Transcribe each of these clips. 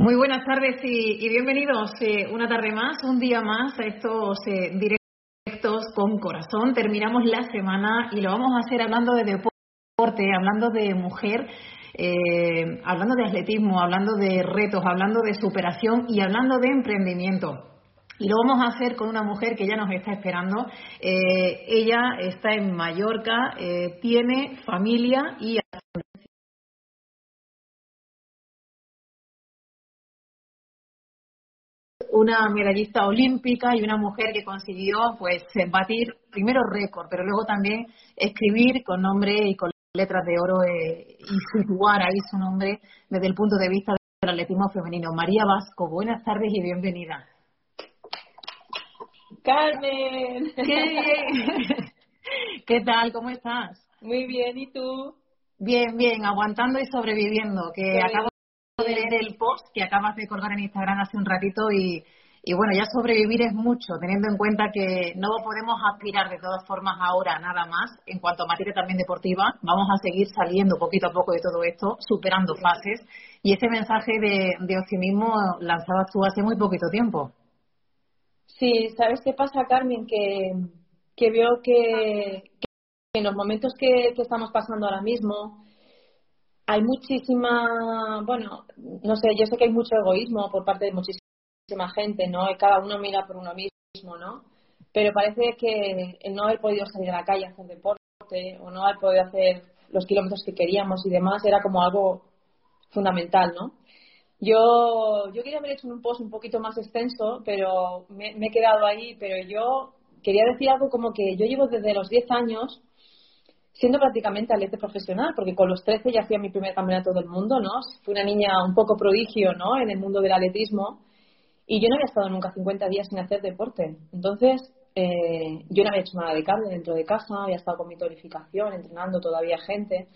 Muy buenas tardes y, bienvenidos eh, una tarde más, un día más a estos eh, directos con corazón. Terminamos la semana y lo vamos a hacer hablando de deporte, hablando de mujer. Eh, hablando de atletismo, hablando de retos, hablando de superación y hablando de emprendimiento. Y lo vamos a hacer con una mujer que ya nos está esperando. ella está en Mallorca, tiene familia y una medallista olímpica y una mujer que consiguió pues batir primero récord, pero luego también escribir con nombre y con letras de oro eh, y situar ahí su nombre desde el punto de vista del atletismo femenino. María Vasco, buenas tardes y bienvenida. Carmen. ¿Qué tal? ¿Cómo estás? Muy bien, ¿y tú? Bien, bien, aguantando y sobreviviendo, que acabo de leer el post que acabas de colgar en Instagram hace un ratito y, y bueno, ya sobrevivir es mucho, teniendo en cuenta que no podemos aspirar de todas formas ahora nada más en cuanto a materia también deportiva. Vamos a seguir saliendo poquito a poco de todo esto, superando fases. Y ese mensaje de, de optimismo lanzabas tú hace muy poquito tiempo. Sí, ¿sabes qué pasa, Carmen? Que, que veo que, que en los momentos que, que estamos pasando ahora mismo, hay muchísima, bueno, no sé, yo sé que hay mucho egoísmo por parte de muchísima gente, ¿no? Cada uno mira por uno mismo, ¿no? Pero parece que el no haber podido salir a la calle a hacer deporte o no haber podido hacer los kilómetros que queríamos y demás era como algo fundamental, ¿no? Yo, yo quería haber hecho un post un poquito más extenso, pero me, me he quedado ahí, pero yo quería decir algo como que yo llevo desde los 10 años siendo prácticamente atleta profesional, porque con los 13 ya hacía mi primer campeonato del mundo, ¿no? Fui una niña un poco prodigio, ¿no? En el mundo del atletismo y yo no había estado nunca 50 días sin hacer deporte. Entonces, eh, yo no había hecho nada de cable dentro de casa, había estado con mi tonificación, entrenando todavía gente.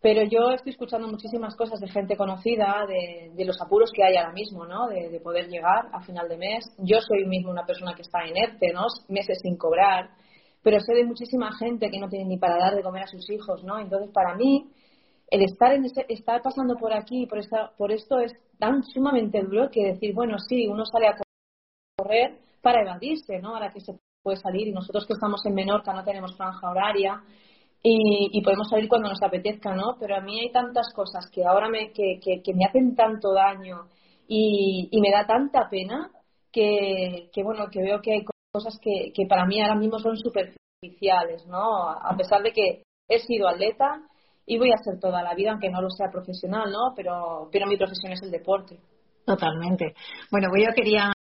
Pero yo estoy escuchando muchísimas cosas de gente conocida, de, los apuros que hay ahora mismo, ¿no? De, de, poder llegar a final de mes. Yo soy mismo una persona que está inerte, ¿no? Meses sin cobrar pero sé de muchísima gente que no tiene ni para dar de comer a sus hijos, ¿no? Entonces, para mí, el estar, en estar pasando por aquí, por, esta, por esto, es tan sumamente duro que decir, bueno, sí, uno sale a correr para evadirse, ¿no? Ahora que se puede salir y nosotros que estamos en Menorca no tenemos franja horaria y, podemos salir cuando nos apetezca, ¿no? Pero a mí hay tantas cosas que ahora me, que, que, me hacen tanto daño y, me da tanta pena que, que, bueno, que veo que hay cosas que, que para mí ahora mismo son superficiales, ¿no? A pesar de que he sido atleta y voy a ser toda la vida, aunque no lo sea profesional, ¿no? Pero, pero mi profesión es el deporte. Totalmente. Bueno, pues yo quería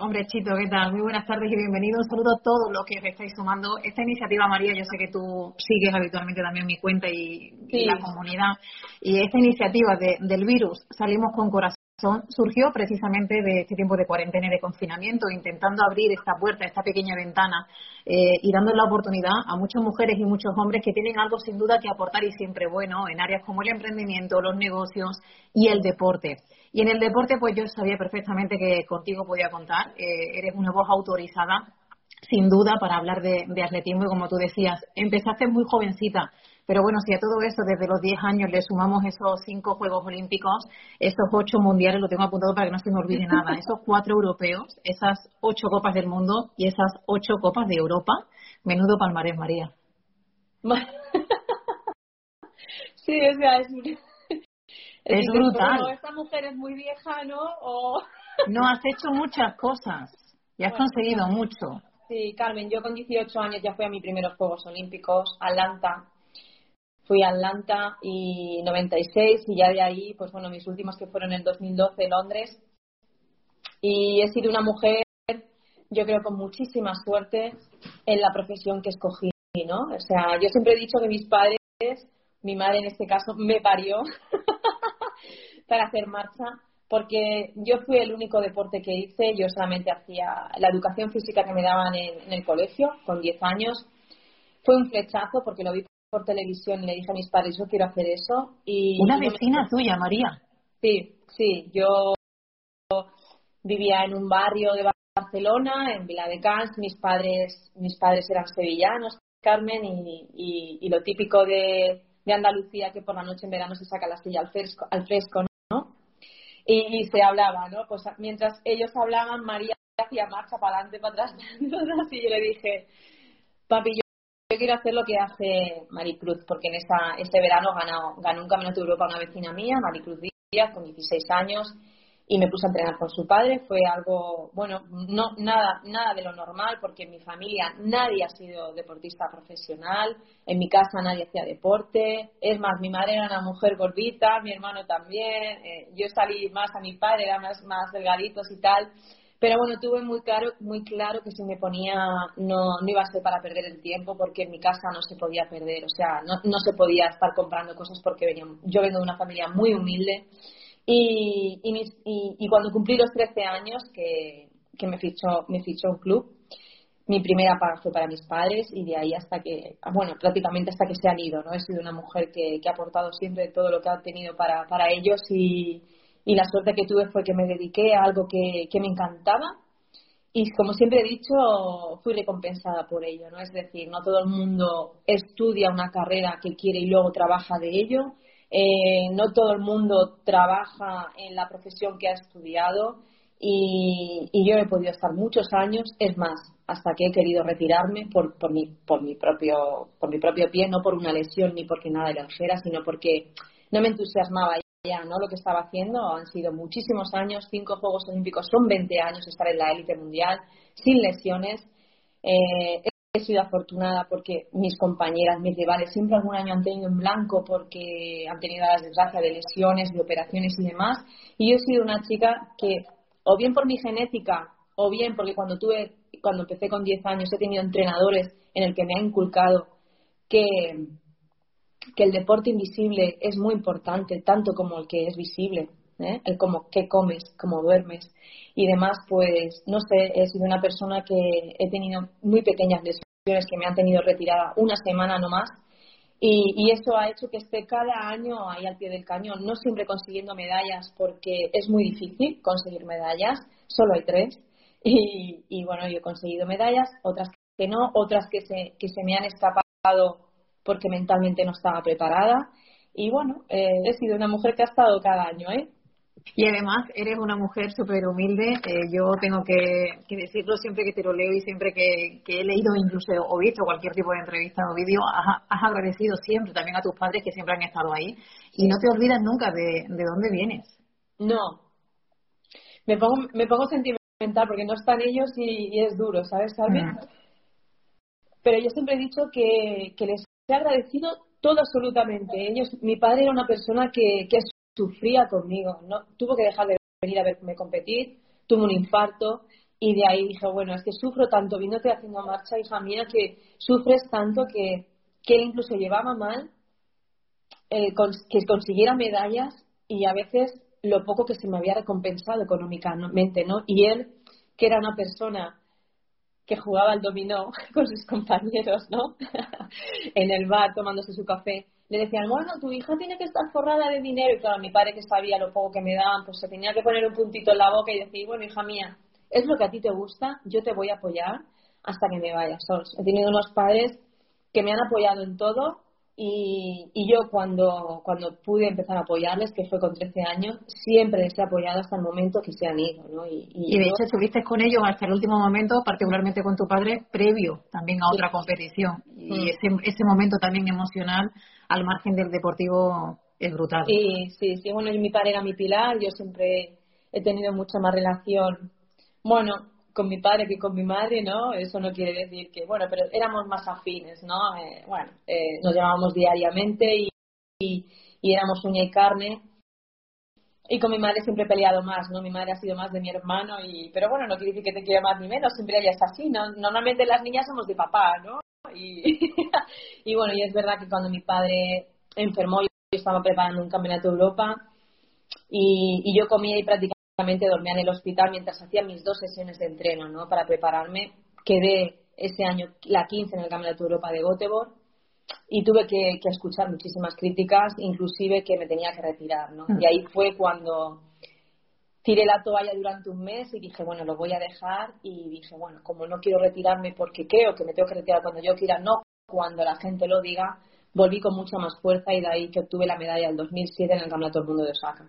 Hombre, Chito, ¿qué tal? Muy buenas tardes y bienvenido. Un saludo a todos los que os estáis sumando. Esta iniciativa, María, yo sé que tú sigues habitualmente también mi cuenta y, la comunidad. Y esta iniciativa de, del virus, salimos con corazón surgió precisamente de este tiempo de cuarentena y de confinamiento, intentando abrir esta puerta, esta pequeña ventana eh, y dando la oportunidad a muchas mujeres y muchos hombres que tienen algo sin duda que aportar y siempre bueno en áreas como el emprendimiento, los negocios y el deporte. Y en el deporte, pues yo sabía perfectamente que contigo podía contar. Eh, eres una voz autorizada, sin duda, para hablar de, de atletismo y como tú decías, empezaste muy jovencita pero bueno, si a todo esto desde los 10 años le sumamos esos 5 Juegos Olímpicos, esos 8 mundiales, lo tengo apuntado para que no se me olvide nada, esos 4 europeos, esas 8 Copas del Mundo y esas 8 Copas de Europa, menudo palmarés, María. sí, o sea, es, es, brutal. esta mujer es muy vieja, ¿no? O... no, has hecho muchas cosas y has conseguido mucho. Sí, Carmen, yo con 18 años ya fui a mis primeros Juegos Olímpicos, Atlanta, fui a Atlanta y 96 y ya de ahí, pues bueno, mis últimos que fueron en 2012 Londres. Y he sido una mujer, yo creo, con muchísima suerte en la profesión que escogí, ¿no? O sea, yo siempre he dicho que mis padres, mi madre en este caso, me parió para hacer marcha, porque yo fui el único deporte que hice, yo solamente hacía la educación física que me daban en, en el colegio, con 10 años. Fue un flechazo porque lo vi por televisión y le dije a mis padres, yo quiero hacer eso. Y Una vecina tuya, María. Sí, sí, yo vivía en un barrio de Barcelona, en Vila de Cans, mis padres, mis padres eran sevillanos, Carmen, y, y, lo típico de, de, Andalucía que por la noche en verano se saca la silla al fresco, al fresco ¿no? y, se hablaba, ¿no? Pues mientras ellos hablaban, María hacía marcha para adelante, para atrás, y yo le dije, papi, yo, quiero hacer lo que hace Maricruz, porque en esa, ese verano ganó, ganó un campeonato de Europa una vecina mía, Maricruz Díaz, con 16 años, y me puse a entrenar con su padre. Fue algo, bueno, no nada, nada de lo normal, porque en mi familia nadie ha sido deportista profesional, en mi casa nadie hacía deporte. Es más, mi madre era una mujer gordita, mi hermano también. Eh, yo salí más a mi padre, era más, más delgaditos y tal. Pero bueno, tuve muy claro, muy claro que si me ponía no, no iba a ser para perder el tiempo porque en mi casa no se podía perder, o sea, no, no se podía estar comprando cosas porque venía, yo vengo de una familia muy humilde y, y, y, cuando cumplí los 13 años, que, que me, fichó, me fichó un club, mi primera paga fue para mis padres y de ahí hasta que, bueno, prácticamente hasta que se han ido, ¿no? He sido una mujer que, que ha aportado siempre todo lo que ha tenido para, para ellos y, y la suerte que tuve fue que me dediqué a algo que, que me encantaba y como siempre he dicho, fui recompensada por ello, ¿no? Es decir, no todo el mundo estudia una carrera que quiere y luego trabaja de ello eh, no todo el mundo trabaja en la profesión que ha estudiado y, yo he podido estar muchos años, es más, hasta que he querido retirarme por, por, mi, por, mi propio, por mi propio pie, no por una lesión ni porque nada de ligera, sino porque no me entusiasmaba ya ¿no? lo que estaba haciendo. Han sido muchísimos años, cinco Juegos Olímpicos, son 20 años estar en la élite mundial, sin lesiones. Eh, he sido afortunada porque mis compañeras, mis rivales, siempre algún año han tenido en blanco porque han tenido la desgracia de lesiones, de operaciones y demás. Y yo he sido una chica que, o bien por mi genética, o bien porque cuando tuve, cuando empecé con 10 años, he tenido entrenadores en el que me han inculcado que, que el deporte invisible es muy importante, tanto como el que es visible. ¿eh? el como qué comes, cómo duermes y demás, pues no sé, he sido una persona que he tenido muy pequeñas lesiones que me han tenido retirada una semana no más y, y, eso ha hecho que esté cada año ahí al pie del cañón, no siempre consiguiendo medallas porque es muy difícil conseguir medallas, solo hay tres y, y bueno, yo he conseguido medallas, otras que no, otras que se, que se me han escapado porque mentalmente no estaba preparada y bueno, eh, he sido una mujer que ha estado cada año, ¿eh? Y además eres una mujer súper humilde. Eh, yo tengo que, decirlo siempre que te lo leo y siempre que, he leído incluso o visto cualquier tipo de entrevista o vídeo, has, agradecido siempre también a tus padres que siempre han estado ahí. Y no te olvidas nunca de, dónde vienes. No. Me pongo, me pongo sentimental porque no están ellos y, es duro, ¿sabes, mm. Pero yo siempre he dicho que, que les he agradecido todo absolutamente. Ellos, mi padre era una persona que, que sufría conmigo, no tuvo que dejar de venir a verme competir, tuvo un infarto y de ahí dije, bueno, es que sufro tanto viéndote haciendo marcha, hija mía, que sufres tanto que, que él incluso llevaba mal eh, que consiguiera medallas y a veces lo poco que se me había recompensado económicamente, ¿no? Y él, que era una persona que jugaba al dominó con sus compañeros, ¿no? en el bar tomándose su café, le decían, bueno, tu hija tiene que estar forrada de dinero. Y claro, mi padre que sabía lo poco que me daban, pues se tenía que poner un puntito en la boca y decir, bueno, hija mía, es lo que a ti te gusta, yo te voy a apoyar hasta que me vayas. He tenido unos padres que me han apoyado en todo y, y, yo cuando, cuando pude empezar a apoyarles, que fue con 13 años, siempre les he apoyado hasta el momento que se han ido. ¿no? Y, y, de hecho estuviste con ellos hasta el último momento, particularmente con tu padre, previo también a otra competición. Y mm. ese, ese momento también emocional al margen del deportivo es brutal. Sí, sí, sí. Bueno, mi padre era mi pilar, yo siempre he tenido mucha más relación, bueno, con mi padre que con mi madre, ¿no? Eso no quiere decir que, bueno, pero éramos más afines, ¿no? Eh, bueno, eh, nos llamábamos diariamente y, y, éramos uña y carne. Y con mi madre siempre he peleado más, ¿no? Mi madre ha sido más de mi hermano, y pero bueno, no quiere decir que te quiera más ni menos, siempre ella es así, ¿no? Normalmente las niñas somos de papá, ¿no? Y, y bueno, y es verdad que cuando mi padre enfermó, yo estaba preparando un campeonato de Europa y, y yo comía y prácticamente dormía en el hospital mientras hacía mis dos sesiones de entreno, ¿no? Para prepararme. Quedé ese año la 15 en el Campeonato de Europa de Göteborg y tuve que, que, escuchar muchísimas críticas, inclusive que me tenía que retirar, ¿no? Mm. Y ahí fue cuando tiré la toalla durante un mes y dije, bueno, lo voy a dejar y dije, bueno, como no quiero retirarme porque creo que me tengo que retirar cuando yo quiera, no cuando la gente lo diga, volví con mucha más fuerza y de ahí que obtuve la medalla del 2007 en el Campeonato del Mundo de Osaka.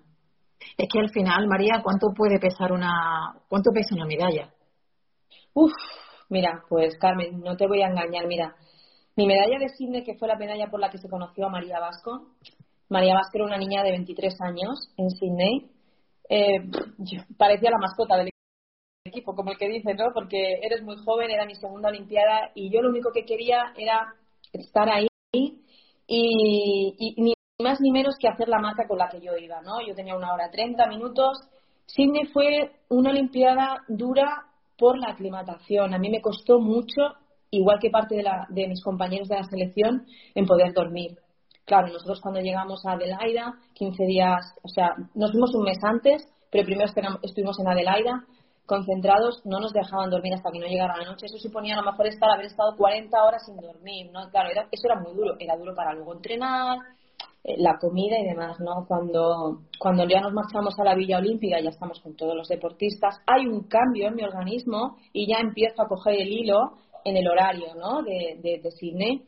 Es que al final, María, ¿cuánto puede pesar una, cuánto pesa una medalla? Uf, mira, pues Carmen, no te voy a engañar, mira, mi medalla de Sydney, que fue la medalla por la que se conoció a María Vasco, María Vasco era una niña de 23 años en Sydney, eh, parecía la mascota del equipo, como el que dice, ¿no? Porque eres muy joven, era mi segunda Olimpiada y yo lo único que quería era estar ahí y, y, más ni menos que hacer la marca con la que yo iba, ¿no? Yo tenía una hora 30 minutos. Sydney fue una Olimpiada dura por la aclimatación. A mí me costó mucho, igual que parte de, la, de mis compañeros de la selección, en poder dormir. Claro, nosotros cuando llegamos a Adelaida, 15 días, o sea, nos fuimos un mes antes, pero primero estuvimos en Adelaida, concentrados, no nos dejaban dormir hasta que no llegara la noche. Eso suponía a lo mejor estar, haber estado 40 horas sin dormir, ¿no? Claro, eso era muy duro. Era duro para luego entrenar, la comida y demás, ¿no? Cuando, cuando ya nos marchamos a la Villa Olímpica, ya estamos con todos los deportistas, hay un cambio en mi organismo y ya empiezo a coger el hilo en el horario, ¿no? De, de, de Sydney.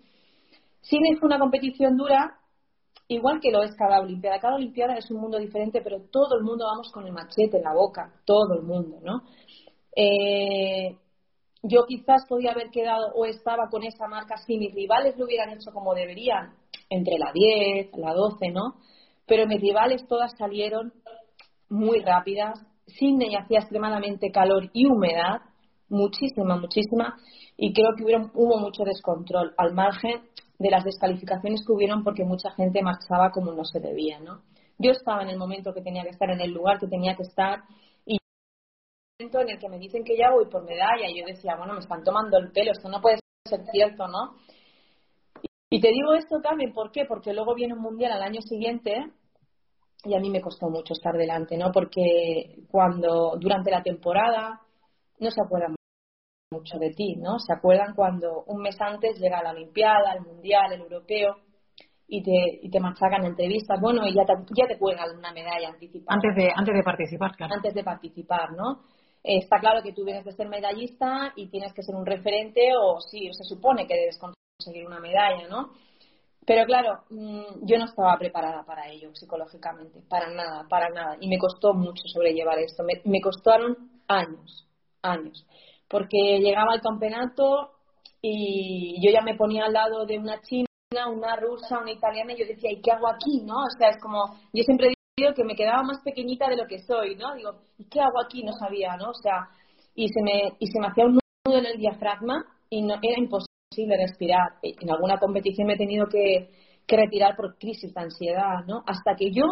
Sydney fue una competición dura, igual que lo es cada Olimpiada. Cada Olimpiada es un mundo diferente, pero todo el mundo vamos con el machete en la boca, todo el mundo, ¿no? Eh, yo quizás podía haber quedado o estaba con esa marca si mis rivales lo hubieran hecho como deberían, entre la 10, la 12, ¿no? Pero mis rivales todas salieron muy rápidas. Sydney hacía extremadamente calor y humedad, muchísima, muchísima, y creo que hubo mucho descontrol, al margen de las descalificaciones que hubieron porque mucha gente marchaba como no se debía, ¿no? Yo estaba en el momento que tenía que estar, en el lugar que tenía que estar, y en el momento en el que me dicen que ya voy por medalla, y yo decía, bueno, me están tomando el pelo, esto no puede ser cierto, ¿no? Y te digo esto también, ¿por qué? Porque luego viene un mundial al año siguiente y a mí me costó mucho estar delante, ¿no? Porque cuando durante la temporada no se acuerdan mucho de ti, ¿no? Se acuerdan cuando un mes antes llega la Olimpiada, el Mundial, el Europeo y te, y te machacan entrevistas, bueno, y ya te, ya te cuelgan una medalla anticipada. Antes de, antes de participar, claro. Antes de participar, ¿no? Eh, está claro que tú vienes de ser medallista y tienes que ser un referente o sí, se supone que debes conseguir una medalla, ¿no? Pero claro, mm, yo no estaba preparada para ello psicológicamente, para nada, para nada. Y me costó mucho sobrellevar esto. Me, me costaron años, años. Porque llegaba al campeonato y yo ya me ponía al lado de una china, una rusa, una italiana y yo decía, ¿y qué hago aquí? ¿no? O sea, es como, yo siempre digo que me quedaba más pequeñita de lo que soy, ¿no? Digo, ¿y qué hago aquí? No sabía, ¿no? O sea, y se me, y se me hacía un nudo en el diafragma y no, era imposible de respirar. En alguna competición me he tenido que, retirar por crisis de ansiedad, ¿no? Hasta que yo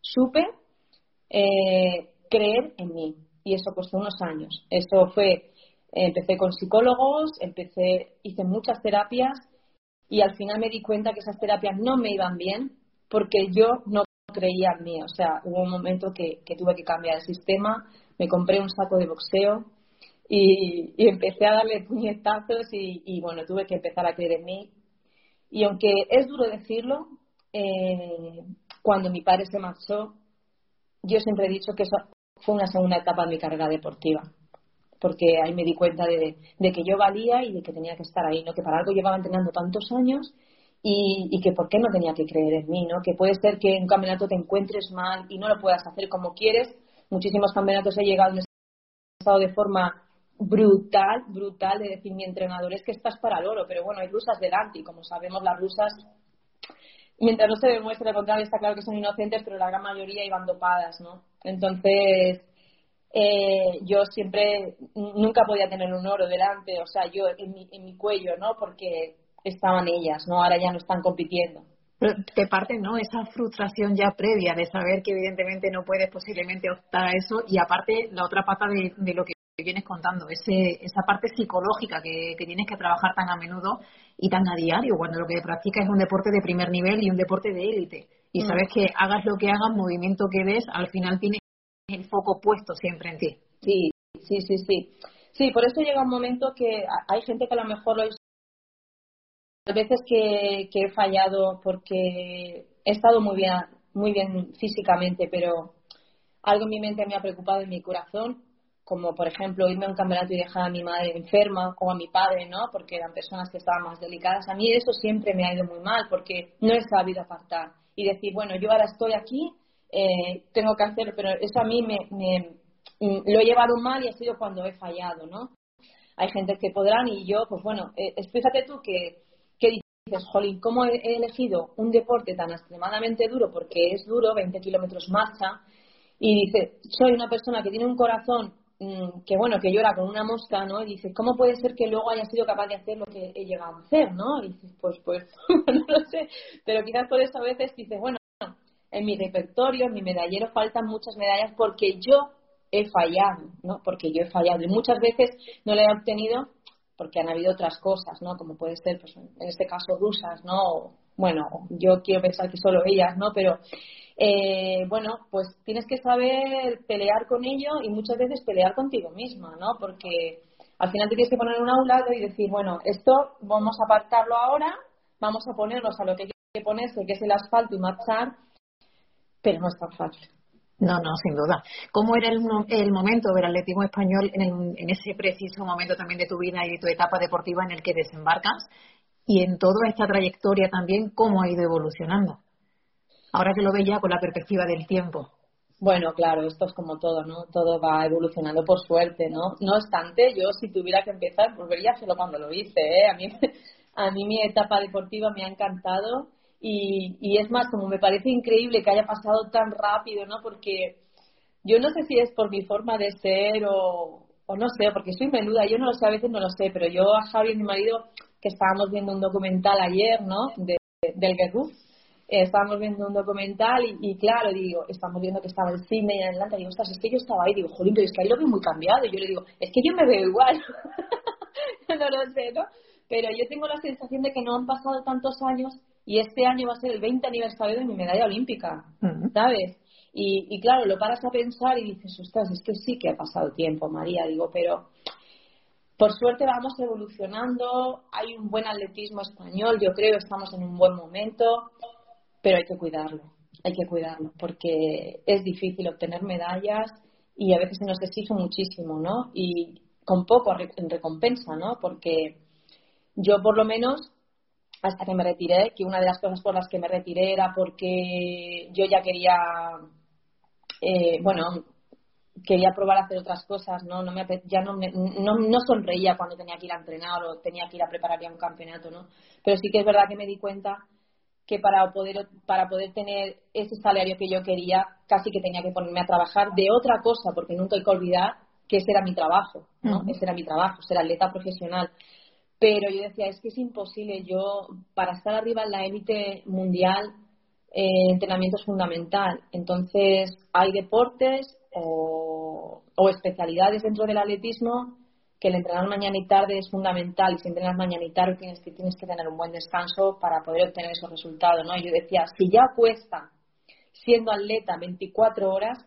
supe eh, creer en mí. Y eso costó unos años. Eso fue, empecé con psicólogos, empecé, hice muchas terapias y al final me di cuenta que esas terapias no me iban bien porque yo no creía en mí. O sea, hubo un momento que, que tuve que cambiar el sistema, me compré un saco de boxeo, y, empecé a darle puñetazos y, bueno, tuve que empezar a creer en mí. Y aunque es duro decirlo, eh, cuando mi padre se marchó, yo siempre he dicho que eso fue una segunda etapa de mi carrera deportiva. Porque ahí me di cuenta de, que yo valía y de que tenía que estar ahí, ¿no? Que para algo llevaba entrenando tantos años y, y, que por qué no tenía que creer en mí, ¿no? Que puede ser que en un campeonato te encuentres mal y no lo puedas hacer como quieres. Muchísimos campeonatos he llegado en estado de forma brutal, brutal de decir mi entrenador es que estás para el oro, pero bueno, hay rusas delante y como sabemos las rusas, mientras no se demuestre lo contrario, está claro que son inocentes, pero la gran mayoría iban dopadas, ¿no? Entonces, eh, yo siempre, nunca podía tener un oro delante, o sea, yo en mi, en mi cuello, ¿no? Porque estaban ellas, ¿no? Ahora ya no están compitiendo. Pero te parte, ¿no? Esa frustración ya previa de saber que evidentemente no puedes posiblemente optar a eso y aparte la otra pata de, de lo que vienes contando, ese, esa parte psicológica que, tienes que trabajar tan a menudo y tan a diario, cuando lo que practicas es un deporte de primer nivel y un deporte de élite. Y mm. sabes que hagas lo que hagas, movimiento que des, al final tienes el foco puesto siempre en ti. Sí, sí, sí, sí. Sí, por eso llega un momento que hay gente que a lo mejor lo a veces que, que he fallado porque he estado muy bien, muy bien físicamente, pero algo en mi mente me ha preocupado en mi corazón como por ejemplo irme a un campeonato y dejar a mi madre enferma o a mi padre, ¿no? Porque eran personas que estaban más delicadas. A mí eso siempre me ha ido muy mal porque no he sabido apartar y decir, bueno, yo ahora estoy aquí eh, tengo que hacer, pero eso a mí me, mm, lo he llevado mal y ha sido cuando he fallado, ¿no? Hay gente que podrán y yo, pues bueno, eh, fíjate tú que, que dices, jolín, ¿cómo he, elegido un deporte tan extremadamente duro? Porque es duro, 20 kilómetros marcha, y dice, soy una persona que tiene un corazón que bueno, que llora con una mosca, ¿no? Y dices, ¿cómo puede ser que luego haya sido capaz de hacer lo que he llegado a hacer, ¿no? Y dices, pues, pues, no lo sé, pero quizás por eso a veces dices, bueno, en mi repertorio, en mi medallero faltan muchas medallas porque yo he fallado, ¿no? Porque yo he fallado y muchas veces no le he obtenido porque han habido otras cosas, ¿no? Como puede ser, pues, en este caso, rusas, ¿no? Bueno, yo quiero pensar que solo ellas, ¿no? Pero, eh, bueno, pues tienes que saber pelear con ello y muchas veces pelear contigo misma, ¿no? Porque al final te tienes que poner un lado y decir, bueno, esto vamos a apartarlo ahora, vamos a ponernos a lo que hay que ponerse, que es el asfalto y marchar, pero no es tan fácil. No, no, sin duda. ¿Cómo era el, el momento del atletismo español en, ese preciso momento también de tu vida y de tu etapa deportiva en el que desembarcas? Y en toda esta trayectoria también, ¿cómo ha ido evolucionando? Ahora que lo ves ya con la perspectiva del tiempo. Bueno, claro, esto es como todo, ¿no? Todo va evolucionando por suerte, ¿no? No obstante, yo si tuviera que empezar, volvería a hacerlo cuando lo hice, ¿eh? A mí, a mí mi etapa deportiva me ha encantado y, y es más, como me parece increíble que haya pasado tan rápido, ¿no? Porque yo no sé si es por mi forma de ser o, o no sé, porque soy menuda, yo no lo sé, a veces no lo sé, pero yo a Javi, mi marido, que estábamos viendo un documental ayer, ¿no? De, del Guerrero, eh, estábamos viendo un documental y, claro, digo, estamos viendo que estaba el cine y en Atlanta, y digo, ostras, es que yo estaba ahí, digo, jolín, pero es que ahí lo veo muy cambiado, y yo le digo, es que yo me veo igual, no lo sé, ¿no? Pero yo tengo la sensación de que no han pasado tantos años y este año va a ser el 20 aniversario de mi medalla olímpica, ¿sabes? Y, y, claro, lo paras a pensar y dices, ostras, es que sí que ha pasado tiempo, María, digo, pero por suerte vamos evolucionando, hay un buen atletismo español, yo creo, estamos en un buen momento, pero hay que cuidarlo, hay que cuidarlo, porque es difícil obtener medallas y a veces se nos exige muchísimo, ¿no? Y con poco en recompensa, ¿no? Porque yo por lo menos hasta que me retiré, que una de las cosas por las que me retiré era porque yo ya quería, eh, bueno, quería probar a hacer otras cosas, ¿no? no me, ya no, no, no, sonreía cuando tenía que ir a entrenar o tenía que ir a preparar ya un campeonato, ¿no? Pero sí que es verdad que me di cuenta que para poder, para poder tener ese salario que yo quería, casi que tenía que ponerme a trabajar de otra cosa, porque nunca hay que olvidar que ese era mi trabajo, ¿no? Ese era mi trabajo, ser atleta profesional. Pero yo decía, es que es imposible. Yo, para estar arriba en la élite mundial, eh, entrenamiento es fundamental. Entonces, hay deportes o, especialidades dentro del atletismo que el entrenar mañana y tarde es fundamental. Y si entrenas mañana y tarde, tienes que, tienes que tener un buen descanso para poder obtener esos resultados. ¿no? Y yo decía, si ya cuesta siendo atleta 24 horas,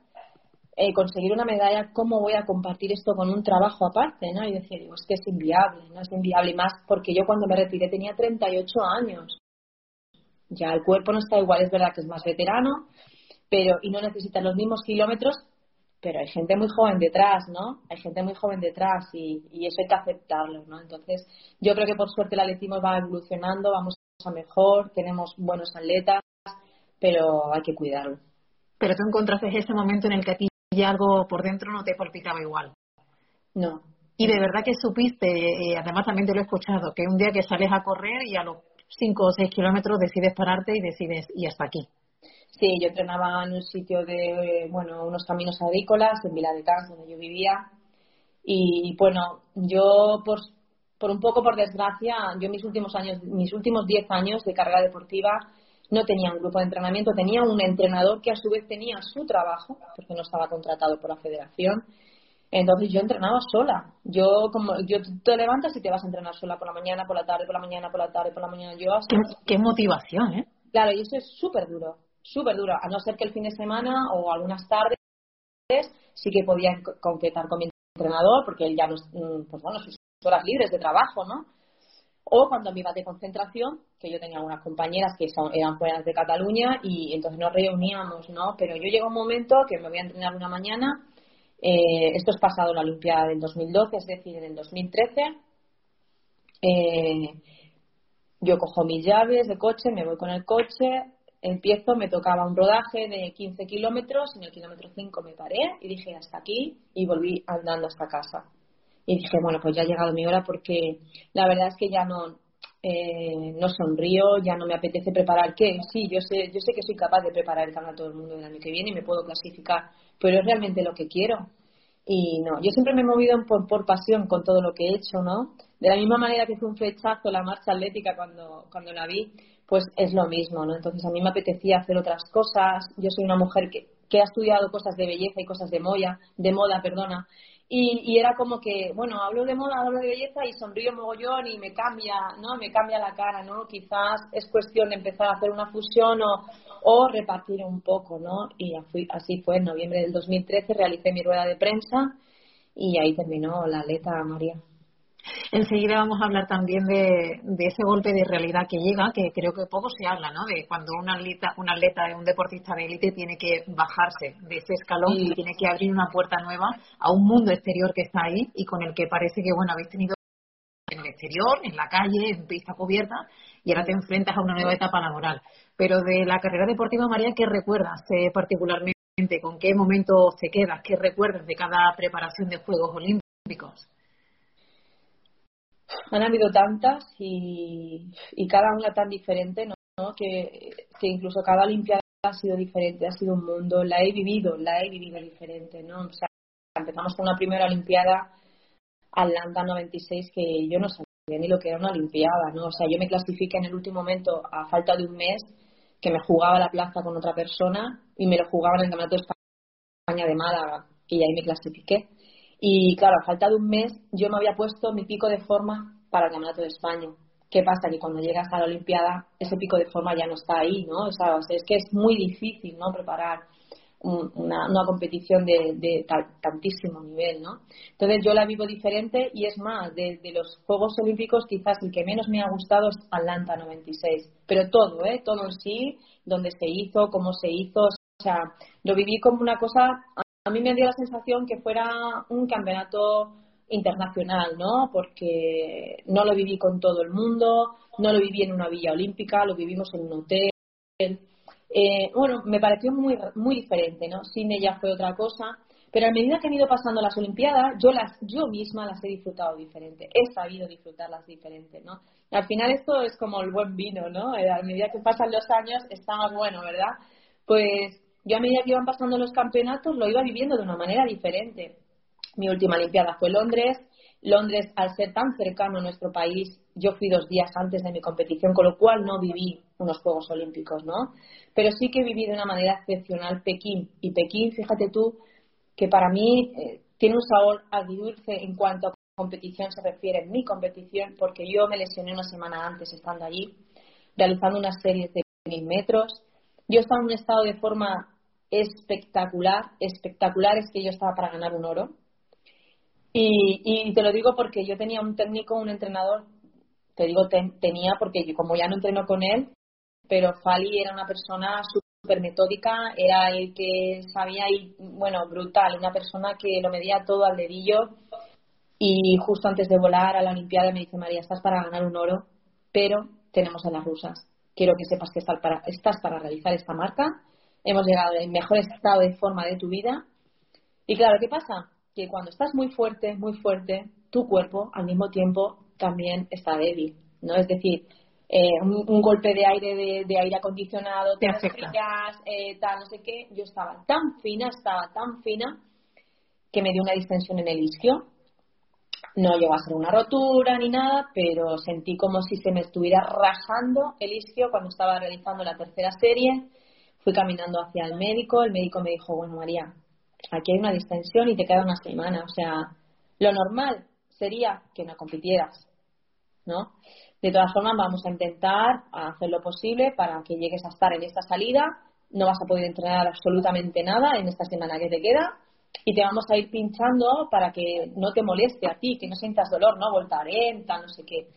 eh, conseguir una medalla, ¿cómo voy a compartir esto con un trabajo aparte? ¿no? Y decía, digo, es que es inviable, no es inviable. Y más porque yo cuando me retiré tenía 38 años. Ya el cuerpo no está igual, es verdad que es más veterano, pero y no necesita los mismos kilómetros, pero hay gente muy joven detrás, ¿no? Hay gente muy joven detrás y, y eso hay que aceptarlo, ¿no? Entonces, yo creo que por suerte el atletismo va evolucionando, vamos a mejor, tenemos buenos atletas, pero hay que cuidarlo. Pero tú encontraste ese momento en el que a ti y algo por dentro no te palpitaba igual. No. Y de verdad que supiste, eh, además también te lo he escuchado, que un día que sales a correr y a los 5 o 6 kilómetros decides pararte y decides, y hasta aquí. Sí, yo entrenaba en un sitio de, bueno, unos caminos agrícolas, en Vila de Cans, donde yo vivía. Y bueno, yo por, por un poco por desgracia, yo mis últimos años, mis últimos 10 años de carrera deportiva, no tenía un grupo de entrenamiento, tenía un entrenador que a su vez tenía su trabajo, porque no estaba contratado por la federación. Entonces yo entrenaba sola. Yo como yo te levantas y te vas a entrenar sola por la mañana, por la tarde, por la mañana, por la tarde, por la mañana. Yo ¿Qué, motivación, ¿eh? Claro, y eso es súper duro, súper duro. A no ser que el fin de semana o algunas tardes sí que podía concretar con mi entrenador, porque él ya no, mm, pues bueno, sus horas libres de trabajo, ¿no? O cuando me iba de concentración, que yo tenía algunas compañeras que son, eran fuera de Cataluña y entonces nos reuníamos, ¿no? Pero yo llego un momento que me voy a entrenar una mañana, eh, esto es pasado la Olimpiada del 2012, es decir, en el 2013. Eh, yo cojo mis llaves de coche, me voy con el coche, empiezo, me tocaba un rodaje de 15 kilómetros, en el kilómetro 5 me paré y dije hasta aquí y volví andando hasta casa. Y dije, bueno, pues ya ha llegado mi hora porque la verdad es que ya no, eh, no sonrío, ya no me apetece preparar. ¿Qué? Sí, yo sé, yo sé que soy capaz de preparar el canal a todo el mundo el año que viene y me puedo clasificar, pero es realmente lo que quiero. Y no, yo siempre me he movido por, por pasión con todo lo que he hecho, ¿no? De la misma manera que fue un flechazo la marcha atlética cuando, cuando la vi, pues es lo mismo, ¿no? Entonces a mí me apetecía hacer otras cosas. Yo soy una mujer que, que ha estudiado cosas de belleza y cosas de moda, de moda, perdona, y, y, era como que, bueno, hablo de moda, hablo de belleza y sonrío mogollón y me cambia, ¿no? Me cambia la cara, ¿no? Quizás es cuestión de empezar a hacer una fusión o, o repartir un poco, ¿no? Y así fue, en noviembre del 2013 realicé mi rueda de prensa y ahí terminó la aleta María. Enseguida vamos a hablar también de, ese golpe de realidad que llega, que creo que poco se habla, ¿no? De cuando un atleta, un atleta, un deportista de élite tiene que bajarse de ese escalón y tiene que abrir una puerta nueva a un mundo exterior que está ahí y con el que parece que, bueno, habéis tenido en el exterior, en la calle, en pista cubierta, y ahora te enfrentas a una nueva etapa laboral. Pero de la carrera deportiva, María, ¿qué recuerdas eh, particularmente? ¿Con qué momento te quedas? ¿Qué recuerdas de cada preparación de Juegos Olímpicos? Han habido tantas y, y cada una tan diferente, ¿no? Que, que, incluso cada Olimpiada ha sido diferente, ha sido un mundo, la he vivido, la he vivido diferente, ¿no? O sea, empezamos con una primera Olimpiada, Atlanta 96, que yo no sabía ni lo que era una Olimpiada, ¿no? O sea, yo me clasifiqué en el último momento, a falta de un mes, que me jugaba la plaza con otra persona y me lo jugaba en el Campeonato de España de Málaga, y ahí me clasifiqué. Y claro, a falta de un mes yo me había puesto mi pico de forma para el Campeonato de España. ¿Qué pasa? Que cuando llegas a la Olimpiada ese pico de forma ya no está ahí, ¿no? O sea, es que es muy difícil, ¿no? Preparar una, una, competición de, de tantísimo nivel, ¿no? Entonces yo la vivo diferente y es más, de, los Juegos Olímpicos quizás el que menos me ha gustado es Atlanta 96, pero todo, ¿eh? Todo en sí, donde se hizo, cómo se hizo, o sea, lo viví como una cosa a mí me dio la sensación que fuera un campeonato internacional, ¿no? Porque no lo viví con todo el mundo, no lo viví en una villa olímpica, lo vivimos en un hotel. Eh, bueno, me pareció muy, muy diferente, ¿no? Cine ya fue otra cosa, pero a medida que han ido pasando las Olimpiadas, yo las, yo misma las he disfrutado diferente, he sabido disfrutarlas diferente, ¿no? al final esto es como el buen vino, ¿no? Eh, a medida que pasan los años está más bueno, ¿verdad? Pues yo a medida que iban pasando los campeonatos lo iba viviendo de una manera diferente. Mi última Olimpiada fue Londres. Londres, al ser tan cercano a nuestro país, yo fui dos días antes de mi competición, con lo cual no viví unos Juegos Olímpicos, ¿no? Pero sí que viví de una manera excepcional Pekín. Y Pekín, fíjate tú, que para mí eh, tiene un sabor agridulce en cuanto a competición se refiere, mi competición, porque yo me lesioné una semana antes estando allí, realizando unas series de mil metros yo estaba en un estado de forma espectacular, espectacular es que yo estaba para ganar un oro. Y, te lo digo porque yo tenía un técnico, un entrenador, te digo tenía porque como ya no entreno con él, pero Fali era una persona súper metódica, era el que sabía y, bueno, brutal, una persona que lo medía todo al dedillo y justo antes de volar a la Olimpiada me dice, María, estás para ganar un oro, pero tenemos a las rusas quiero que sepas que estás estás para realizar esta marca. Hemos llegado al mejor estado de forma de tu vida. Y claro, ¿qué pasa? Que cuando estás muy fuerte, muy fuerte, tu cuerpo al mismo tiempo también está débil, ¿no? Es decir, eh, un, golpe de aire de, aire acondicionado, te gas, eh, tal, no sé qué. Yo estaba tan fina, estaba tan fina que me dio una distensión en el isquio no llegó a ser una rotura ni nada, pero sentí como si se me estuviera rajando el isquio cuando estaba realizando la tercera serie. Fui caminando hacia el médico, el médico me dijo, bueno María, aquí hay una distensión y te queda una semana. O sea, lo normal sería que no compitieras, ¿no? De todas formas, vamos a intentar hacer lo posible para que llegues a estar en esta salida. No vas a poder entrenar absolutamente nada en esta semana que te queda y te vamos a ir pinchando para que no te moleste a ti, que no sientas dolor, ¿no? Voltarenta, no sé qué.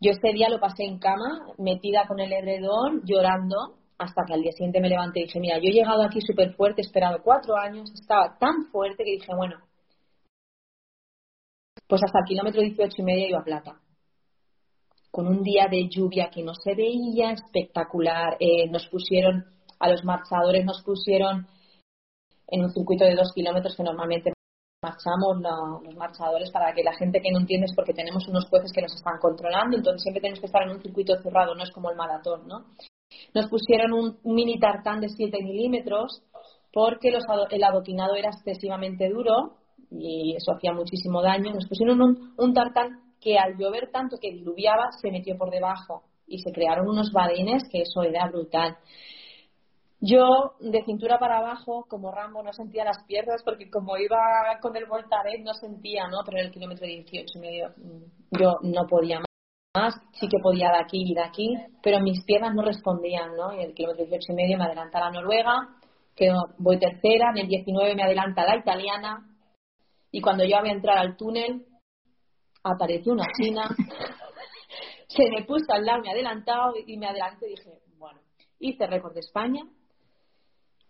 Yo este día lo pasé en cama, metida con el edredón, llorando, hasta que al día siguiente me levanté y dije, mira, yo he llegado aquí súper fuerte, he esperado cuatro años, estaba tan fuerte que dije, bueno, pues hasta el kilómetro 18 y media iba a plata. con un día de lluvia que no se veía, espectacular. Eh, nos pusieron, a los marchadores nos pusieron en un circuito de dos kilómetros que normalmente marchamos los marchadores para que la gente que no entiende es porque tenemos unos jueces que nos están controlando, entonces siempre tenemos que estar en un circuito cerrado, no es como el maratón, ¿no? Nos pusieron un, mini tartán de 7 milímetros porque los, el adoquinado era excesivamente duro y eso hacía muchísimo daño. Nos pusieron un, un tartán que al llover tanto que diluviaba se metió por debajo y se crearon unos badines que eso era brutal. Yo de cintura para abajo, como Rambo, no sentía las piernas porque como iba con el Voltaren no sentía, ¿no? Pero en el kilómetro 18 y medio mm, yo no podía más, sí que podía de aquí y de aquí, pero mis piernas no respondían, ¿no? En el kilómetro 18 y medio me adelanta la noruega, que voy tercera, en el 19 me adelanta la italiana y cuando yo voy a entrar al túnel apareció una china, se me puso al lado, me adelantado y me adelanté y dije, bueno, hice récord de España,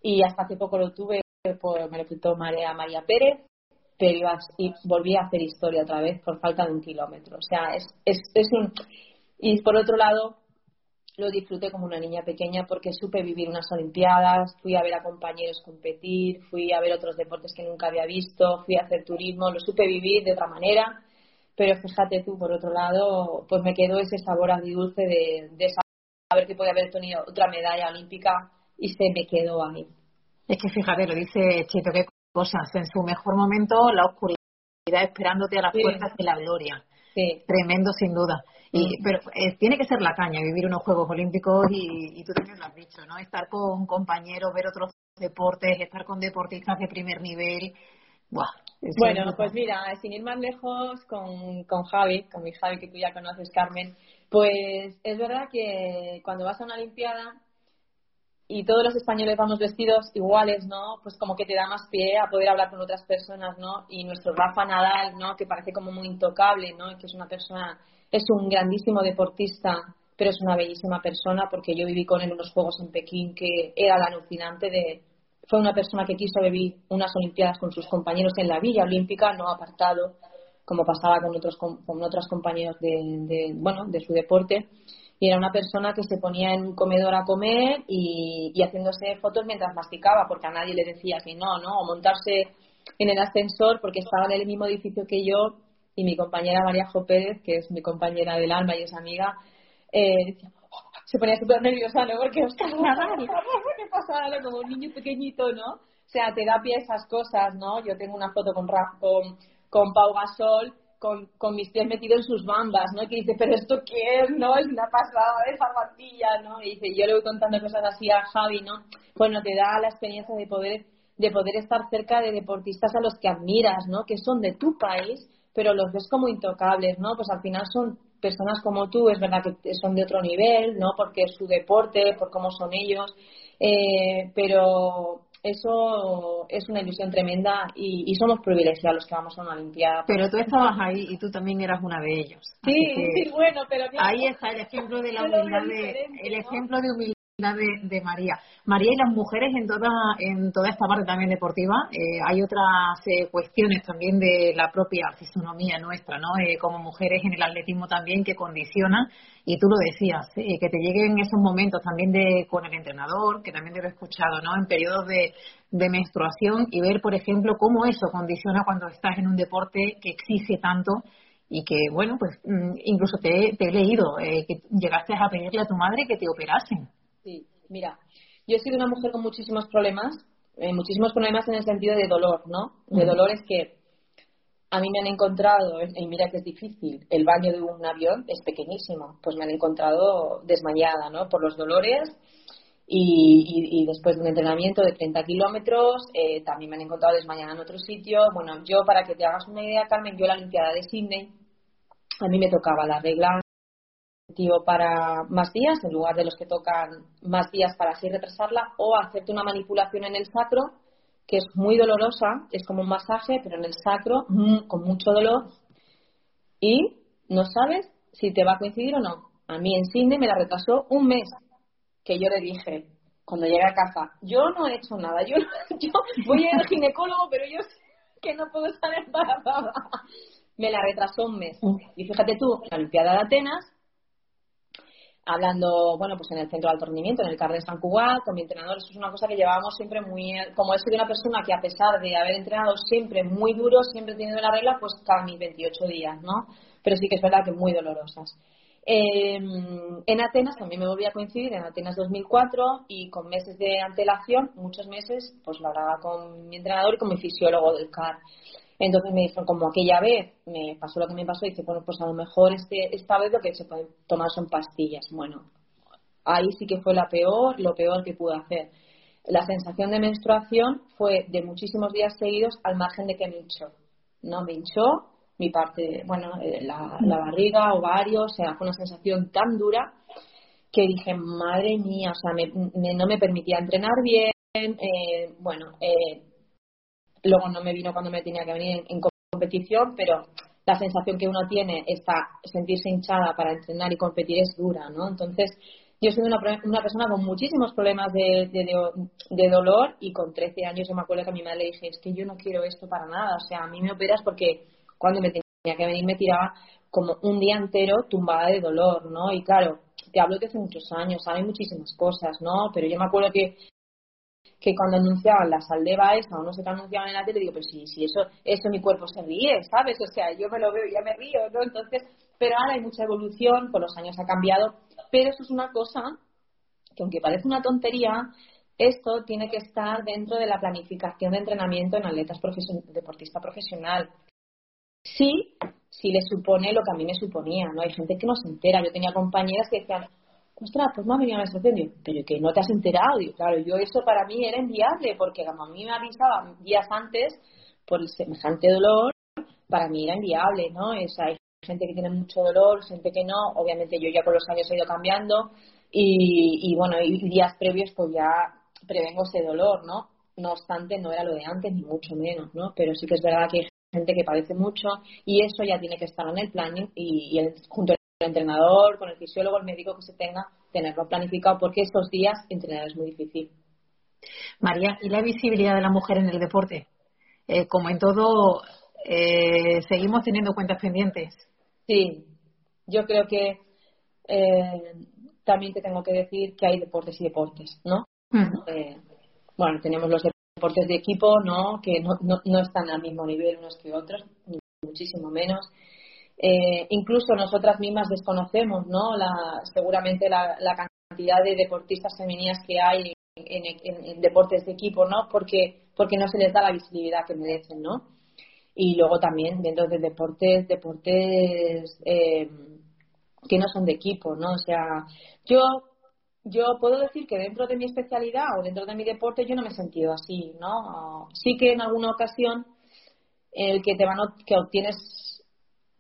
y hasta hace poco lo tuve, pues me lo quitó María, María Pérez, pero y volví a hacer historia otra vez por falta de un kilómetro. O sea, es, es, es un... Y por otro lado, lo disfruté como una niña pequeña porque supe vivir unas Olimpiadas, fui a ver a compañeros competir, fui a ver otros deportes que nunca había visto, fui a hacer turismo, lo supe vivir de otra manera, pero fíjate tú, por otro lado, pues me quedó ese sabor agridulce de, de saber que podía haber tenido otra medalla olímpica y se me quedó ahí. Es que fíjate, lo dice Chito, qué cosas. En su mejor momento, la oscuridad esperándote a las puertas de la gloria. Sí. Tremendo, sin duda. Y. Pero eh, tiene que ser la caña vivir unos Juegos Olímpicos y, tú también lo has dicho, ¿no? Estar con compañeros, ver otros deportes, estar con deportistas de primer nivel. Buah, bueno, pues mira, sin ir más lejos, con, con Javi, con mi Javi que tú ya conoces, Carmen, pues es verdad que cuando vas a una Olimpiada y todos los españoles vamos vestidos iguales, ¿no? Pues como que te da más pie a poder hablar con otras personas, ¿no? Y nuestro Rafa Nadal, ¿no? Que parece como muy intocable, ¿no? Que es una persona, es un grandísimo deportista, pero es una bellísima persona porque yo viví con él unos Juegos en Pekín que era la alucinante de... Fue una persona que quiso vivir unas Olimpiadas con sus compañeros en la Villa Olímpica, no apartado, como pasaba con otros con, otros compañeros de, de, bueno, de su deporte y era una persona que se ponía en un comedor a comer y, haciéndose fotos mientras masticaba, porque a nadie le decía que no, ¿no? O montarse en el ascensor porque estaba en el mismo edificio que yo y mi compañera María Jo Pérez, que es mi compañera del alma y es amiga, eh, se ponía súper nerviosa, ¿no? Porque Oscar ¿qué pasa? Como un niño pequeñito, ¿no? O sea, te da pie a esas cosas, ¿no? Yo tengo una foto con, con, con Pau Gasol con, con, mis pies metidos en sus bambas, ¿no? Que dice, pero esto qué es, ¿no? Es una pasada de zapatilla, ¿no? Y dice, yo le voy contando cosas así a Javi, ¿no? Bueno, te da la experiencia de poder, de poder estar cerca de deportistas a los que admiras, ¿no? Que son de tu país, pero los ves como intocables, ¿no? Pues al final son personas como tú, es verdad que son de otro nivel, ¿no? Porque es su deporte, por cómo son ellos, eh, pero eso es una ilusión tremenda y, somos privilegiados los que vamos a una Olimpiada. Pero tú estabas ahí y tú también eras una de ellos. Sí, sí, bueno, pero ahí está el ejemplo de la humildad, el ejemplo de humildad de, María. María y las mujeres en toda, en toda esta parte también deportiva, eh, hay otras eh, cuestiones también de la propia fisonomía nuestra, ¿no? Eh, como mujeres en el atletismo también que condicionan, y tú lo decías, que te lleguen esos momentos también de con el entrenador, que también te lo he escuchado, ¿no? En periodos de, de menstruación y ver, por ejemplo, cómo eso condiciona cuando estás en un deporte que exige tanto y que, bueno, pues mm, incluso te, te he leído que llegaste a pedirle a tu madre que te operasen. Sí, mira, yo he sido una mujer con muchísimos problemas, eh, muchísimos problemas en el sentido de dolor, ¿no? De dolor es que a mí me han encontrado, y mira que es difícil, el baño de un avión es pequeñísimo, pues me han encontrado desmayada, ¿no? Por los dolores y, después de un entrenamiento de 30 kilómetros, eh, también me han encontrado desmayada en otro sitio. Bueno, yo, para que te hagas una idea, Carmen, yo la Olimpiada de Sydney, a mí me tocaba la regla para más días en lugar de los que tocan más días para así retrasarla o hacerte una manipulación en el sacro que es muy dolorosa, es como un masaje pero en el sacro mm, con mucho dolor y no sabes si te va a coincidir o no. A mí en Sydney me la retrasó un mes que yo le dije cuando llegué a casa, yo no he hecho nada, yo, yo voy al ginecólogo pero yo sé que no puedo estar embarazada. Me la retrasó un mes. Y fíjate tú, la Olimpiada de Atenas hablando, bueno, pues en el centro de alto rendimiento, en el CAR de San Cugat, con mi entrenador, eso es una cosa que llevábamos siempre muy, como es de una persona que a pesar de haber entrenado siempre muy duro, siempre teniendo la regla, pues cada mis 28 días, ¿no? Pero sí que es verdad que muy dolorosas. Em, en Atenas también me volví a coincidir, en Atenas 2004, y con meses de antelación, muchos meses, pues lo hablaba con mi entrenador y con mi fisiólogo del CAR. Entonces me dijeron, como aquella vez me pasó lo que me pasó, y dice, bueno, pues a lo mejor este, esta vez lo que se puede tomar son pastillas. Bueno, ahí sí que fue la peor, lo peor que pude hacer. La sensación de menstruación fue de muchísimos días seguidos al margen de que me hinchó. ¿no? Me hinchó mi parte, bueno, eh, la, la barriga, ovario, o sea, fue una sensación tan dura que dije, madre mía, o sea, me, no me permitía entrenar bien, eh, bueno, eh, Luego no me vino cuando me tenía que venir en, competición, pero la sensación que uno tiene está sentirse hinchada para entrenar y competir es dura, ¿no? Entonces, yo soy una, una persona con muchísimos problemas de, de, dolor y con 13 años yo me acuerdo que a mi madre le dije, es que yo no quiero esto para nada, o sea, a mí me operas porque cuando me tenía que venir me tiraba como un día entero tumbada de dolor, ¿no? Y claro, te hablo de hace muchos años, hay muchísimas cosas, ¿no? Pero yo me acuerdo que que cuando anunciaban la saldeva esa o no sé qué anunciaban en la tele, digo, pues sí, sí, eso, eso mi cuerpo se ríe, ¿sabes? O sea, yo me lo veo y ya me río, ¿no? Entonces, pero ahora hay mucha evolución, con los años ha cambiado, pero eso es una cosa que aunque parece una tontería, esto tiene que estar dentro de la planificación de entrenamiento en atletas profesion deportista profesional. Sí, sí le supone lo que a mí me suponía, ¿no? Hay gente que no se entera. Yo tenía compañeras que decían, ostras, pues me ha venido la menstruación. pero que no te has enterado. Y claro, yo eso para mí era enviable, porque como a mí me avisaba días antes por el semejante dolor, para mí era enviable, ¿no? Es, hay gente que tiene mucho dolor, gente que no. Obviamente yo ya con los años he ido cambiando y, y bueno, y días previos pues ya prevengo ese dolor, ¿no? No obstante, no era lo de antes, ni mucho menos, ¿no? Pero sí que es verdad que hay gente que padece mucho y eso ya tiene que estar en el planning y, y el, junto entrenador, con el fisiólogo, el médico que se tenga, tenerlo planificado, porque estos días entrenar es muy difícil. María, ¿y la visibilidad de la mujer en el deporte? Eh, como en todo, eh, seguimos teniendo cuentas pendientes. Sí, yo creo que eh, también te tengo que decir que hay deportes y deportes, ¿no? bueno, tenemos los deportes de equipo, ¿no? Que no, no, no están al mismo nivel unos que otros, ni muchísimo menos eh, incluso nosotras mismas desconocemos ¿no? la, seguramente la, cantidad de deportistas femeninas que hay en, deportes de equipo, ¿no? Porque, porque no se les da la visibilidad que merecen, ¿no? Y luego también dentro de deportes, deportes eh, que no son de equipo, ¿no? O sea, yo, yo puedo decir que dentro de mi especialidad o dentro de mi deporte yo no me he sentido así, ¿no? Sí que en alguna ocasión el que te van que obtienes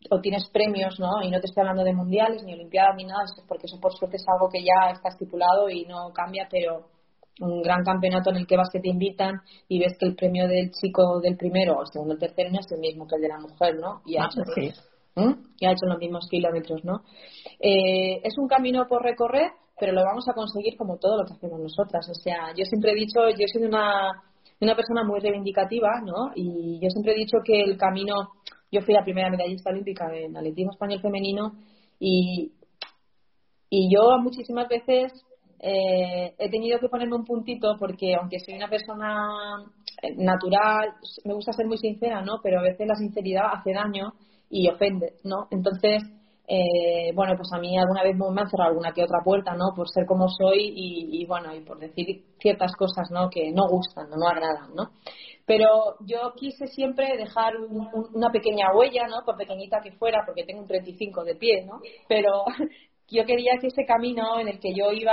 obtienes premios, ¿no? Y no te estoy hablando de mundiales, ni olimpiadas, ni nada, porque eso por suerte es algo que ya está estipulado y no cambia, pero un gran campeonato en el que vas que te invitan y ves que el premio del chico del primero o segundo o tercero no es el mismo que el de la mujer, ¿no? Y ha, ah, hecho, y ha hecho los mismos kilómetros, ¿no? Eh, es un camino por recorrer, pero lo vamos a conseguir como todo lo que hacemos nosotras. O sea, yo siempre he dicho, yo soy una, una persona muy reivindicativa, ¿no? Y yo siempre he dicho que el camino yo fui la primera medallista olímpica en atletismo español femenino y, y yo muchísimas veces eh, he tenido que ponerme un puntito porque aunque soy una persona eh, natural, me gusta ser muy sincera, ¿no? Pero a veces la sinceridad hace daño y ofende, ¿no? Entonces, eh, bueno, pues a mí alguna vez me han cerrado alguna que otra puerta, ¿no? Por ser como soy y, bueno, y por decir ciertas cosas, ¿no? Que no gustan, no, no agradan, ¿no? Pero yo quise siempre dejar una pequeña huella, ¿no? Por pequeñita que fuera, porque tengo un 35 de pie, ¿no? Pero yo quería que ese camino en el que yo iba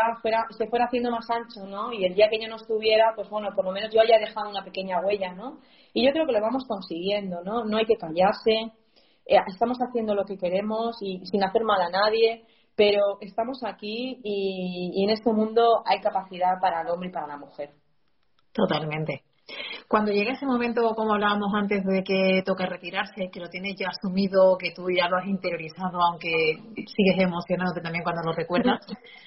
se fuera haciendo más ancho, ¿no? Y el día que yo no estuviera, pues bueno, por lo menos yo haya dejado una pequeña huella, ¿no? Y yo creo que lo vamos consiguiendo, ¿no? No hay que callarse, eh, estamos haciendo lo que queremos y sin hacer mal a nadie, pero estamos aquí y, y en este mundo hay capacidad para el hombre y para la mujer. Totalmente. Cuando llega ese momento, como hablábamos antes, de que toca retirarse, que lo tienes ya asumido, que tú ya lo has interiorizado, aunque sigues emocionándote también cuando lo recuerdas,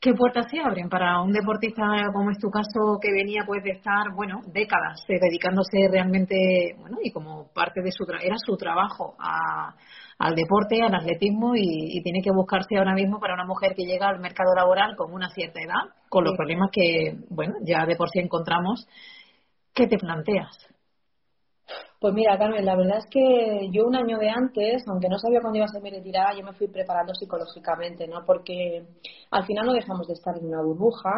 ¿Qué puertas se abren para un deportista como es tu caso que venía pues de estar, bueno, décadas eh, dedicándose realmente, bueno, y como parte de su era su trabajo al deporte, al atletismo y, tiene que buscarse ahora mismo para una mujer que llega al mercado laboral con una cierta edad, con los problemas que, bueno, ya de por sí encontramos. ¿Qué te planteas? Pues mira, Carmen, la verdad es que yo un año de antes, aunque no sabía cuándo iba a ser mi retirada, yo me fui preparando psicológicamente, ¿no? Porque al final no dejamos de estar en una burbuja,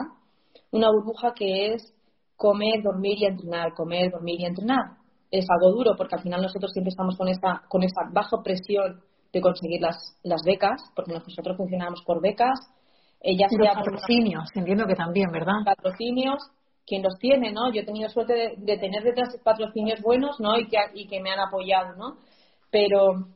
una burbuja que es comer, dormir y entrenar, comer, dormir y entrenar. Es algo duro porque al final nosotros siempre estamos con esa, con esa baja presión de conseguir las, las becas, porque nosotros funcionamos por becas. Eh, ya sea patrocinios, entiendo que también, ¿verdad? Patrocinios, quien los tiene, ¿no? Yo he tenido suerte de, tener detrás patrocinios buenos, ¿no? Y que, y que me han apoyado, ¿no? Pero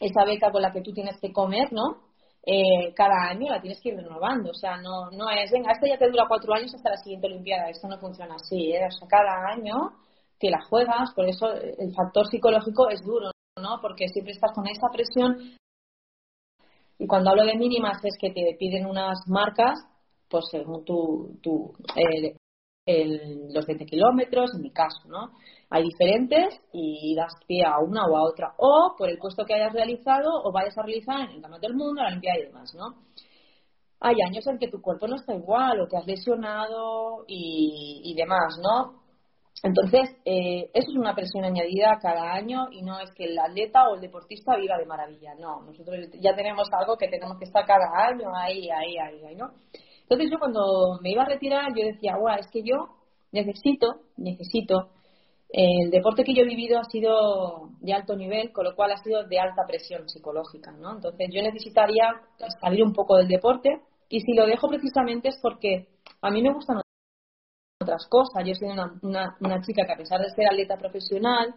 esa beca con la que tú tienes que comer, ¿no? Eh, cada año la tienes que ir renovando. O sea, no, no es, venga, esta ya te dura cuatro años hasta la siguiente Olimpiada. Esto no funciona así, ¿eh? O sea, cada año que la juegas, por eso el factor psicológico es duro, ¿no? Porque siempre estás con esa presión. Y cuando hablo de mínimas es que te piden unas marcas, pues según tu, tu eh, los 20 kilómetros, en mi caso, ¿no? Hay diferentes y das pie a una o a otra, o por el puesto que hayas realizado o vayas a realizar en el Campeonato del Mundo, la Olimpiada y demás, ¿no? Hay años en que tu cuerpo no está igual o te has lesionado y, demás, ¿no? Entonces, eh, eso es una presión añadida cada año y no es que el atleta o el deportista viva de maravilla, no. Nosotros ya tenemos algo que tenemos que estar cada año ahí, ahí, ahí, ahí ¿no? Entonces yo cuando me iba a retirar, yo decía, guau, es que yo necesito, necesito, el deporte que yo he vivido ha sido de alto nivel, con lo cual ha sido de alta presión psicológica, ¿no? Entonces yo necesitaría salir un poco del deporte y si lo dejo precisamente es porque a mí me gustan otras cosas. Yo soy una, una, chica que a pesar de ser atleta profesional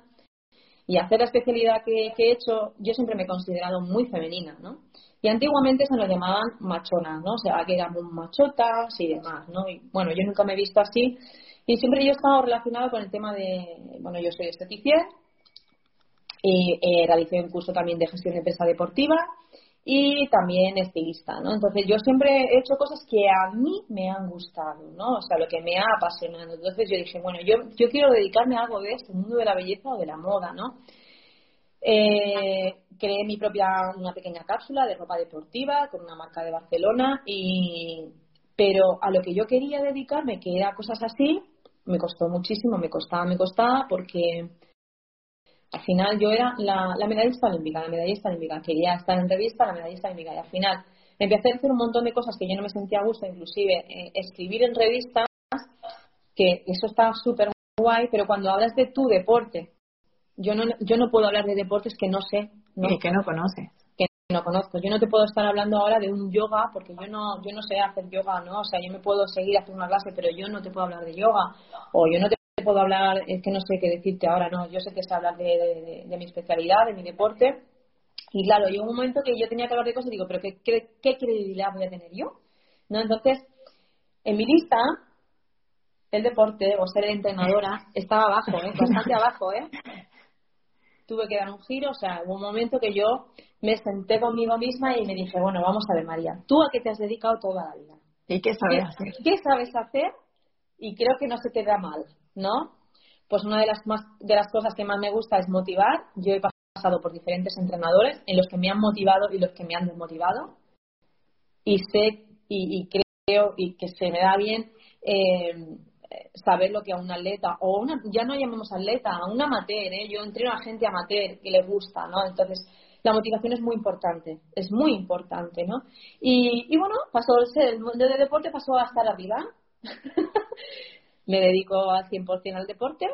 y hacer la especialidad que, que he hecho, yo siempre me he considerado muy femenina, ¿no? Y antiguamente se nos llamaban machonas, ¿no? O sea, que éramos machotas y demás, ¿no? Y bueno, yo nunca me he visto así. Y siempre yo he estado relacionado con el tema de, bueno, yo soy esteticien y eh, realicé un curso también de gestión de empresa deportiva y también estilista, ¿no? Entonces yo siempre he hecho cosas que a mí me han gustado, ¿no? O sea, lo que me ha apasionado. Entonces yo dije, bueno, yo, yo quiero dedicarme a algo de este mundo de la belleza o de la moda, ¿no? Eh, creé mi propia, una pequeña cápsula de ropa deportiva con una marca de Barcelona y pero a lo que yo quería dedicarme, que era cosas así, me costó muchísimo, me costaba, me costaba, porque al final yo era la, la medallista olímpica, la medallista olímpica, quería estar en revista, la medallista olímpica, y al final empecé a hacer un montón de cosas que yo no me sentía a gusto, inclusive eh, escribir en revistas, que eso está súper guay, pero cuando hablas de tu deporte, yo no, yo no puedo hablar de deportes que no sé. ¿no? Y que no conoces. Que no conozco. Yo no te puedo estar hablando ahora de un yoga porque yo no, yo no sé hacer yoga, ¿no? O sea, yo me puedo seguir haciendo una clase, pero yo no te puedo hablar de yoga. O yo no te puedo hablar, es que no sé qué decirte ahora, ¿no? Yo sé que sé hablar de, de, mi especialidad, de mi deporte. Y claro, llegó un momento que yo tenía que hablar de cosas y digo, pero ¿qué, qué, qué credibilidad voy a tener yo? ¿No? Entonces, en mi lista, el deporte o ser entrenadora estaba abajo, ¿eh? bastante abajo, ¿eh? tuve que dar un giro, o sea, hubo un momento que yo me senté conmigo misma y me dije, bueno, vamos a ver, María, ¿tú a qué te has dedicado toda la vida? ¿Y qué sabes hacer? ¿Qué sabes hacer? Y creo que no se te da mal, ¿no? Pues una de las, más, de las cosas que más me gusta es motivar. Yo he pasado por diferentes entrenadores en los que me han motivado y los que me han desmotivado. Y sé y, y creo y que se me da bien eh, saber lo que a un atleta, o una, ya no llamemos atleta, a un amateur, ¿eh? yo entreno a gente amateur que le gusta, ¿no? Entonces, la motivación es muy importante, es muy importante, ¿no? Y, y bueno, pasó el mundo del deporte pasó a estar arriba. Me dedico al 100% al deporte,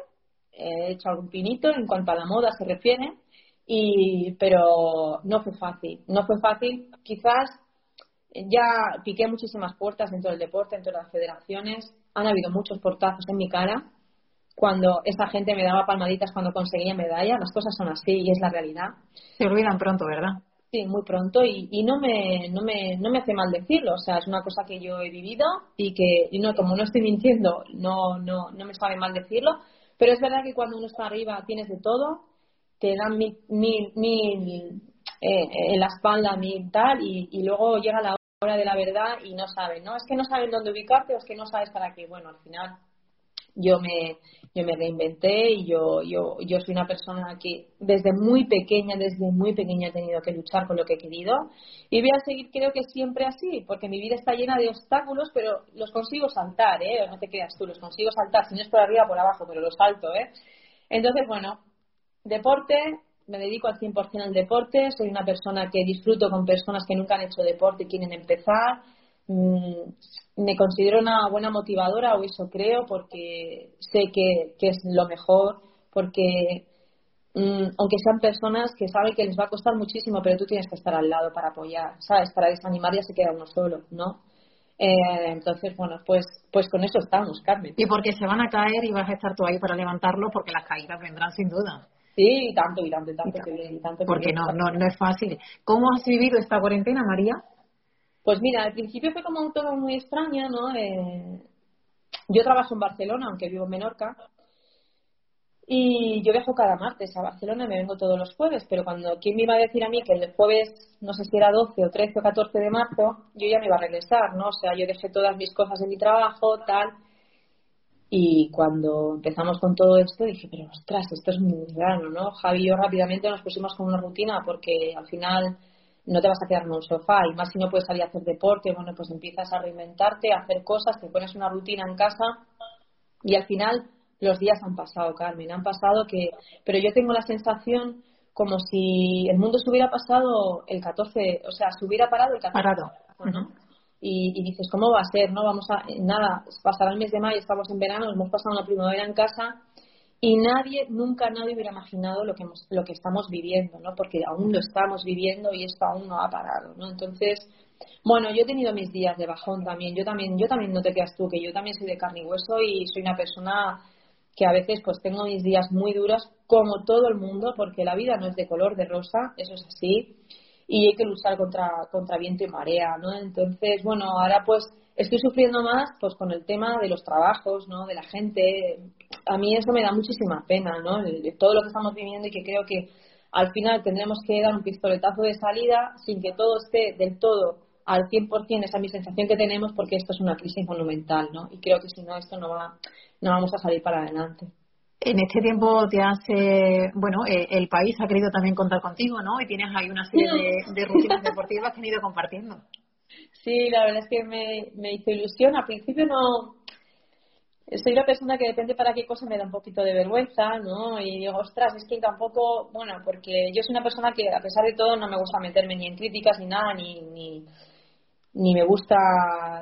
he hecho algún pinito en cuanto a la moda se refiere, y, pero no fue fácil, no fue fácil, quizás ya piqué muchísimas puertas dentro del deporte, dentro de las federaciones, han habido muchos portazos en mi cara cuando esa gente me daba palmaditas cuando conseguía medalla. Las cosas son así y es la realidad. Se olvidan pronto, ¿verdad? Sí, muy pronto y, y no, me, no, me, no me hace mal decirlo. O sea, es una cosa que yo he vivido y que, y no, como no estoy mintiendo, no, no, no me sabe mal decirlo. Pero es verdad que cuando uno está arriba tienes de todo, te dan mil, mil, mil eh, en la espalda, mil tal, y, y luego llega la hora de la verdad y no saben, ¿no? Es que no saben dónde ubicarte o es que no sabes para qué. Bueno, al final yo me, yo me reinventé y yo, yo, yo soy una persona que desde muy pequeña, desde muy pequeña he tenido que luchar con lo que he querido y voy a seguir creo que siempre así, porque mi vida está llena de obstáculos, pero los consigo saltar, ¿eh? No te creas tú, los consigo saltar, si no es por arriba, por abajo, pero los salto, ¿eh? Entonces, bueno, deporte, me dedico al 100% al deporte, soy una persona que disfruto con personas que nunca han hecho deporte y quieren empezar. Mm, me considero una buena motivadora, o eso creo, porque sé que, es lo mejor, porque mm, aunque sean personas que saben que les va a costar muchísimo, pero tú tienes que estar al lado para apoyar, ¿sabes? Para desanimar ya se queda uno solo, ¿no? Eh, entonces, bueno, pues, pues con eso estamos, Carmen. Y porque se van a caer y vas a estar tú ahí para levantarlo, porque las caídas vendrán sin duda. Sí, y tanto, y tanto, y tanto, y tanto, Porque no, no, no es fácil. ¿Cómo has vivido esta cuarentena, María? Pues mira, al principio fue como todo muy extraño, ¿no? Eh, yo trabajo en Barcelona, aunque vivo en Menorca, y yo viajo cada martes a Barcelona, me vengo todos los jueves, pero cuando quién me iba a decir a mí que el jueves, no sé si era 12 o 13 o 14 de marzo, yo ya me iba a regresar, ¿no? O sea, yo dejé todas mis cosas en mi trabajo, tal, y cuando empezamos con todo esto dije, pero ostras, esto es muy raro, ¿no? Javi y yo rápidamente nos pusimos con una rutina porque al final no te vas a quedar en un sofá y más si no puedes salir a hacer deporte, bueno, pues empiezas a reinventarte, a hacer cosas, te pones una rutina en casa y al final los días han pasado, Carmen, han pasado que, pero yo tengo la sensación como si el mundo se hubiera pasado el 14, o sea, se hubiera parado el 14. Parado. Y, dices, ¿cómo va a ser? No vamos a, nada, pasará el mes de mayo, estamos en verano, hemos pasado una primavera en casa y nadie, nunca nadie hubiera imaginado lo que, lo que estamos viviendo, ¿no? Porque aún lo estamos viviendo y esto aún no ha parado, ¿no? Entonces, bueno, yo he tenido mis días de bajón también. Yo también, yo también no te quedas tú, que yo también soy de carne y hueso y soy una persona que a veces pues tengo mis días muy duros, como todo el mundo, porque la vida no es de color de rosa, eso es así, y hay que luchar contra, contra viento y marea, ¿no? Entonces, bueno, ahora pues estoy sufriendo más pues con el tema de los trabajos, ¿no? De la gente. A mí eso me da muchísima pena, ¿no? De todo lo que estamos viviendo y que creo que al final tendremos que dar un pistoletazo de salida sin que todo esté del todo al 100%, esa es mi sensación que tenemos, porque esto es una crisis monumental, ¿no? Y creo que si no, esto no, va, no vamos a salir para adelante. En este tiempo te hace, bueno, eh, el país ha querido también contar contigo, ¿no? Y tienes ahí una serie de, de rutinas deportivas que han ido compartiendo. Sí, la verdad es que me, me hizo ilusión. Al principio no. Soy la persona que depende para qué cosa me da un poquito de vergüenza, ¿no? Y digo, ostras, es que tampoco, bueno, porque yo soy una persona que a pesar de todo no me gusta meterme ni en críticas ni nada, ni, ni, ni me gusta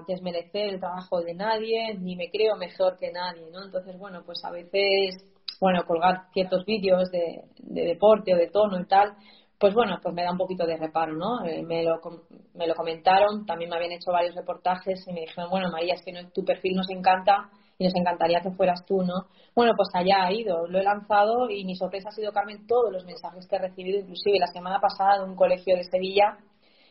desmerecer el trabajo de nadie, ni me creo mejor que nadie, ¿no? Entonces, bueno, pues a veces, bueno, colgar ciertos vídeos de, de deporte o de tono y tal, pues bueno, pues me da un poquito de reparo, ¿no? Eh, me, lo, me lo comentaron, también me habían hecho varios reportajes y me dijeron, bueno, María, es que tu perfil nos encanta y nos encantaría que fueras tú, ¿no? Bueno, pues allá ha ido, lo he lanzado y mi sorpresa ha sido, Carmen, todos los mensajes que he recibido, inclusive la semana pasada de un colegio de Sevilla,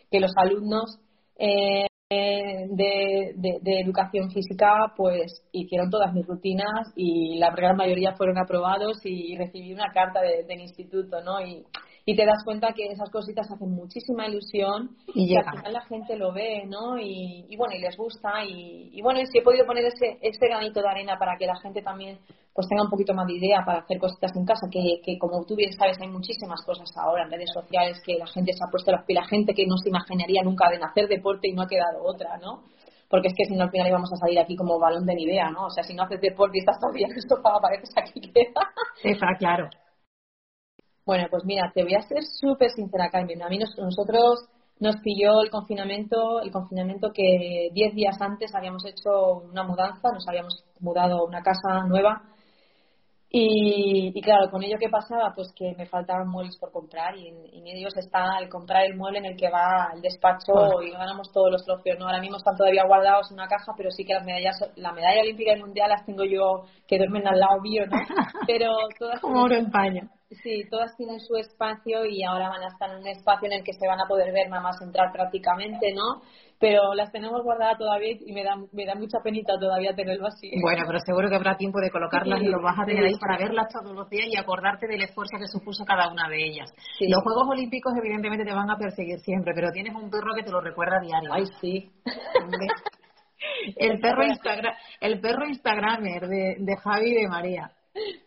que los alumnos eh, de, de, educación física pues hicieron todas mis rutinas y la gran mayoría fueron aprobados y recibí una carta del instituto, ¿no? Y y te das cuenta que esas cositas hacen muchísima ilusión y, al final la gente lo ve, ¿no? Y, bueno, y les gusta y, bueno, y si he podido poner ese, ese granito de arena para que la gente también pues tenga un poquito más de idea para hacer cositas en casa, que, que como tú bien sabes hay muchísimas cosas ahora en redes sociales que la gente se ha puesto las pilas, gente que no se imaginaría nunca de hacer deporte y no ha quedado otra, ¿no? porque es que si no al final íbamos a salir aquí como balón de Nivea, ¿no? O sea, si no haces deporte y estás todavía en el sofá, apareces aquí queda. Está claro. Bueno, pues mira, te voy a ser súper sincera, Carmen. A mí nosotros nos pilló el confinamiento, el confinamiento que diez días antes habíamos hecho una mudanza, nos habíamos mudado a una casa nueva y, claro, con ello que pasaba, pues que me faltaban muebles por comprar y, en ellos está el comprar el mueble en el que va el despacho y ganamos todos los trofeos. ¿no? Ahora mismo están todavía guardados en una caja, pero sí que las medallas, la medalla olímpica y mundial las tengo yo que duermen al lado mío, ¿no? Pero todas como oro en paño Sí, todas tienen su espacio y ahora van a estar en un espacio en el que se van a poder ver nada más entrar prácticamente, ¿no? Pero las tenemos guardadas todavía y me da, me da mucha penita todavía tenerlo así. Bueno, pero seguro que habrá tiempo de colocarlas y lo vas a tener ahí para verlas todos los días y acordarte del esfuerzo que supuso cada una de ellas. Los Juegos Olímpicos evidentemente te van a perseguir siempre, pero tienes un perro que te lo recuerda a diario. Ay, sí. el perro Instagram, el perro Instagramer de, de Javi y de María.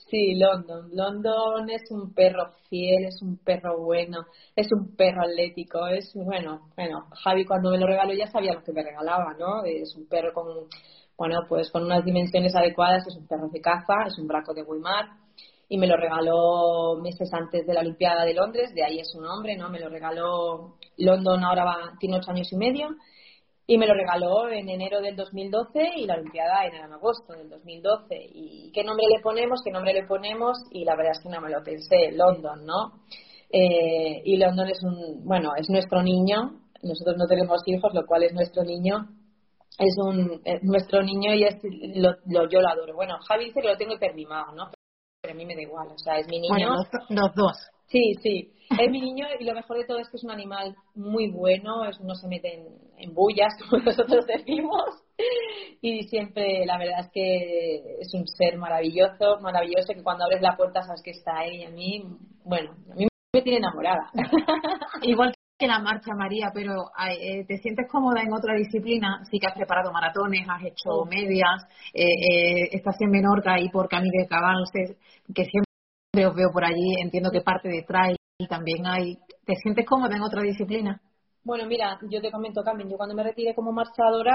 Sí, London. London es un perro fiel, es un perro bueno, es un perro atlético, es bueno, bueno, Javi cuando me lo regaló ya sabía lo que me regalaba, ¿no? Es un perro con, bueno, pues con unas dimensiones adecuadas, es un perro de caza, es un braco de Weimar y me lo regaló meses antes de la Olimpiada de Londres, de ahí es su nombre, ¿no? Me lo regaló London, ahora va, tiene ocho años y medio y me lo regaló en enero del 2012 y la Olimpiada en agosto del 2012. ¿Y qué nombre le ponemos? ¿Qué nombre le ponemos? Y la verdad es que no me lo pensé, London, ¿no? Eh, y London es un, bueno, es nuestro niño. Nosotros no tenemos hijos, lo cual es nuestro niño. Es un, nuestro niño y es, lo, yo lo adoro. Bueno, Javi dice que lo tengo hipermimado, ¿no? Pero a mí me da igual, o sea, es mi niño. Los dos. Sí, sí. Es mi niño y lo mejor de todo es que es un animal muy bueno, es, no se mete en, bullas, como nosotros decimos. Y siempre, la verdad es que es un ser maravilloso, maravilloso, que cuando abres la puerta sabes que está ahí. Y a mí, bueno, a mí me tiene enamorada. Igual que la marcha, María, pero eh, ¿te sientes cómoda en otra disciplina? Sí que has preparado maratones, has hecho medias, eh, eh, estás en Menorca y por Camino de Cabal, que siempre os veo por allí, entiendo que parte de trail también hay. ¿Te sientes cómoda en otra disciplina? Bueno, mira, yo te comento, Carmen, yo cuando me retiré como marchadora,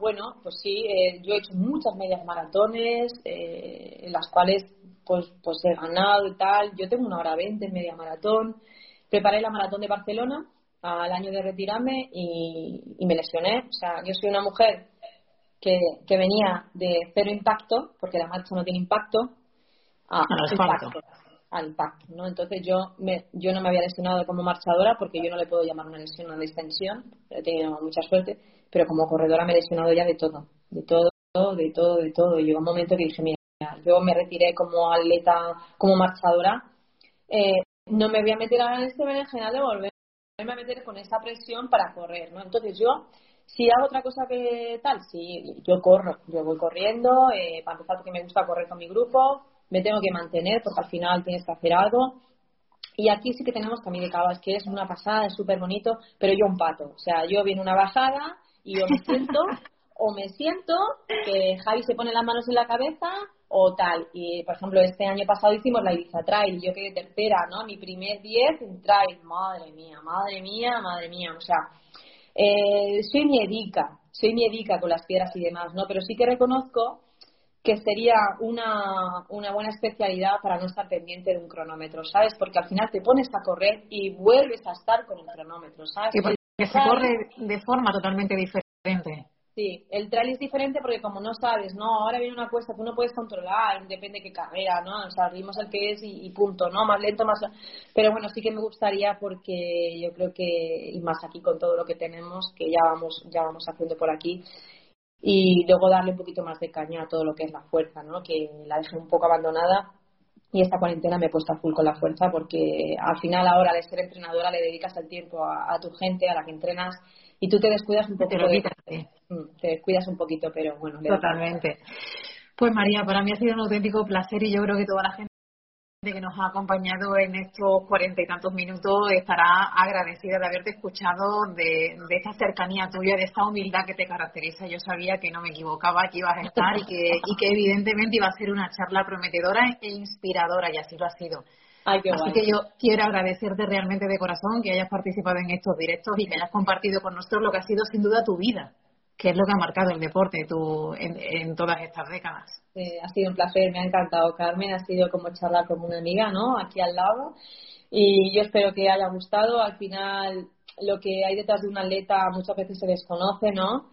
bueno, pues sí, eh, yo he hecho muchas medias maratones, eh, en las cuales pues, pues he ganado y tal. Yo tengo una hora veinte en media maratón. Preparé la maratón de Barcelona al año de retirarme y, me lesioné. O sea, yo soy una mujer que, que venía de cero impacto, porque la marcha no tiene impacto, a, impacto, al impacto, ¿no? Entonces yo me, yo no me había lesionado como marchadora porque yo no le puedo llamar una lesión una distensión, he tenido mucha suerte, pero como corredora me he lesionado ya de todo, de todo, de todo, de todo. Y llegó un momento que dije, mira, yo me retiré como atleta, como marchadora, eh, no me voy a meter a este general de volverme a meter con esa presión para correr, ¿no? Entonces yo si hago otra cosa que tal, sí, yo corro, yo voy corriendo, eh, para empezar porque me gusta correr con mi grupo, me tengo que mantener porque al final tienes que hacer algo. Y aquí sí que tenemos también de Cabas, que es una pasada, es súper bonito, pero yo un pato. O sea, yo viene una bajada y yo me siento, o me siento, que Javi se pone las manos en la cabeza, o tal. Y, por ejemplo, este año pasado hicimos la Ibiza Trail, yo quedé tercera, ¿no? Mi primer 10 en trail. Madre mía, madre mía, madre mía. O sea, eh, soy miedica, soy miedica con las piedras y demás, ¿no? Pero sí que reconozco que sería una, una buena especialidad para no estar pendiente de un cronómetro, ¿sabes? Porque al final te pones a correr y vuelves a estar con el cronómetro, ¿sabes? Sí, porque se corre de forma totalmente diferente. Sí, el trail es diferente porque como no sabes, no, ahora viene una cuesta, tú no puedes controlar, depende de qué carrera, ¿no? O sea, ritmo el que es y, punto, ¿no? Más lento, más... Pero bueno, sí que me gustaría porque yo creo que, y más aquí con todo lo que tenemos, que ya vamos, ya vamos haciendo por aquí, y luego darle un poquito más de caña a todo lo que es la fuerza, ¿no? que la dejé un poco abandonada y esta cuarentena me he puesto a full con la fuerza porque al final ahora de ser entrenadora le dedicas el tiempo a, tu gente, a la que entrenas y tú te descuidas un poco. Te, mm, te descuidas un poquito, pero bueno. Totalmente. Pues María, para mí ha sido un auténtico placer y yo creo que toda la gente que nos ha acompañado en estos cuarenta y tantos minutos estará agradecida de haberte escuchado, de, esta cercanía tuya, de esta humildad que te caracteriza. Yo sabía que no me equivocaba, que ibas a estar y que, y que evidentemente iba a ser una charla prometedora e inspiradora y así lo ha sido. Así que yo quiero agradecerte realmente de corazón que hayas participado en estos directos y que hayas compartido con nosotros lo que ha sido sin duda tu vida que es lo que ha marcado el deporte tú, en, todas estas décadas. ha sido un placer, me ha encantado Carmen, ha sido como charlar con una amiga, ¿no? Aquí al lado. Y yo espero que haya gustado. Al final, lo que hay detrás de un atleta muchas veces se desconoce, ¿no?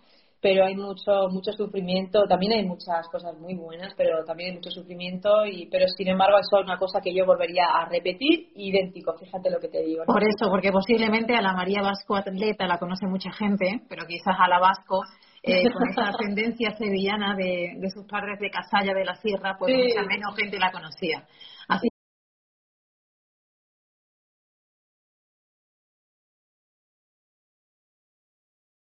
Pero hay mucho mucho sufrimiento. También hay muchas cosas muy buenas pero también hay mucho sufrimiento y pero sin embargo eso es una cosa que yo volvería a repetir idéntico fíjate lo que te digo por eso porque posiblemente a la María Vasco atleta la conoce mucha gente pero quizás a la Vasco eh, con esa ascendencia sevillana de, sus padres de Casalla de la Sierra pues mucha menos gente la conocía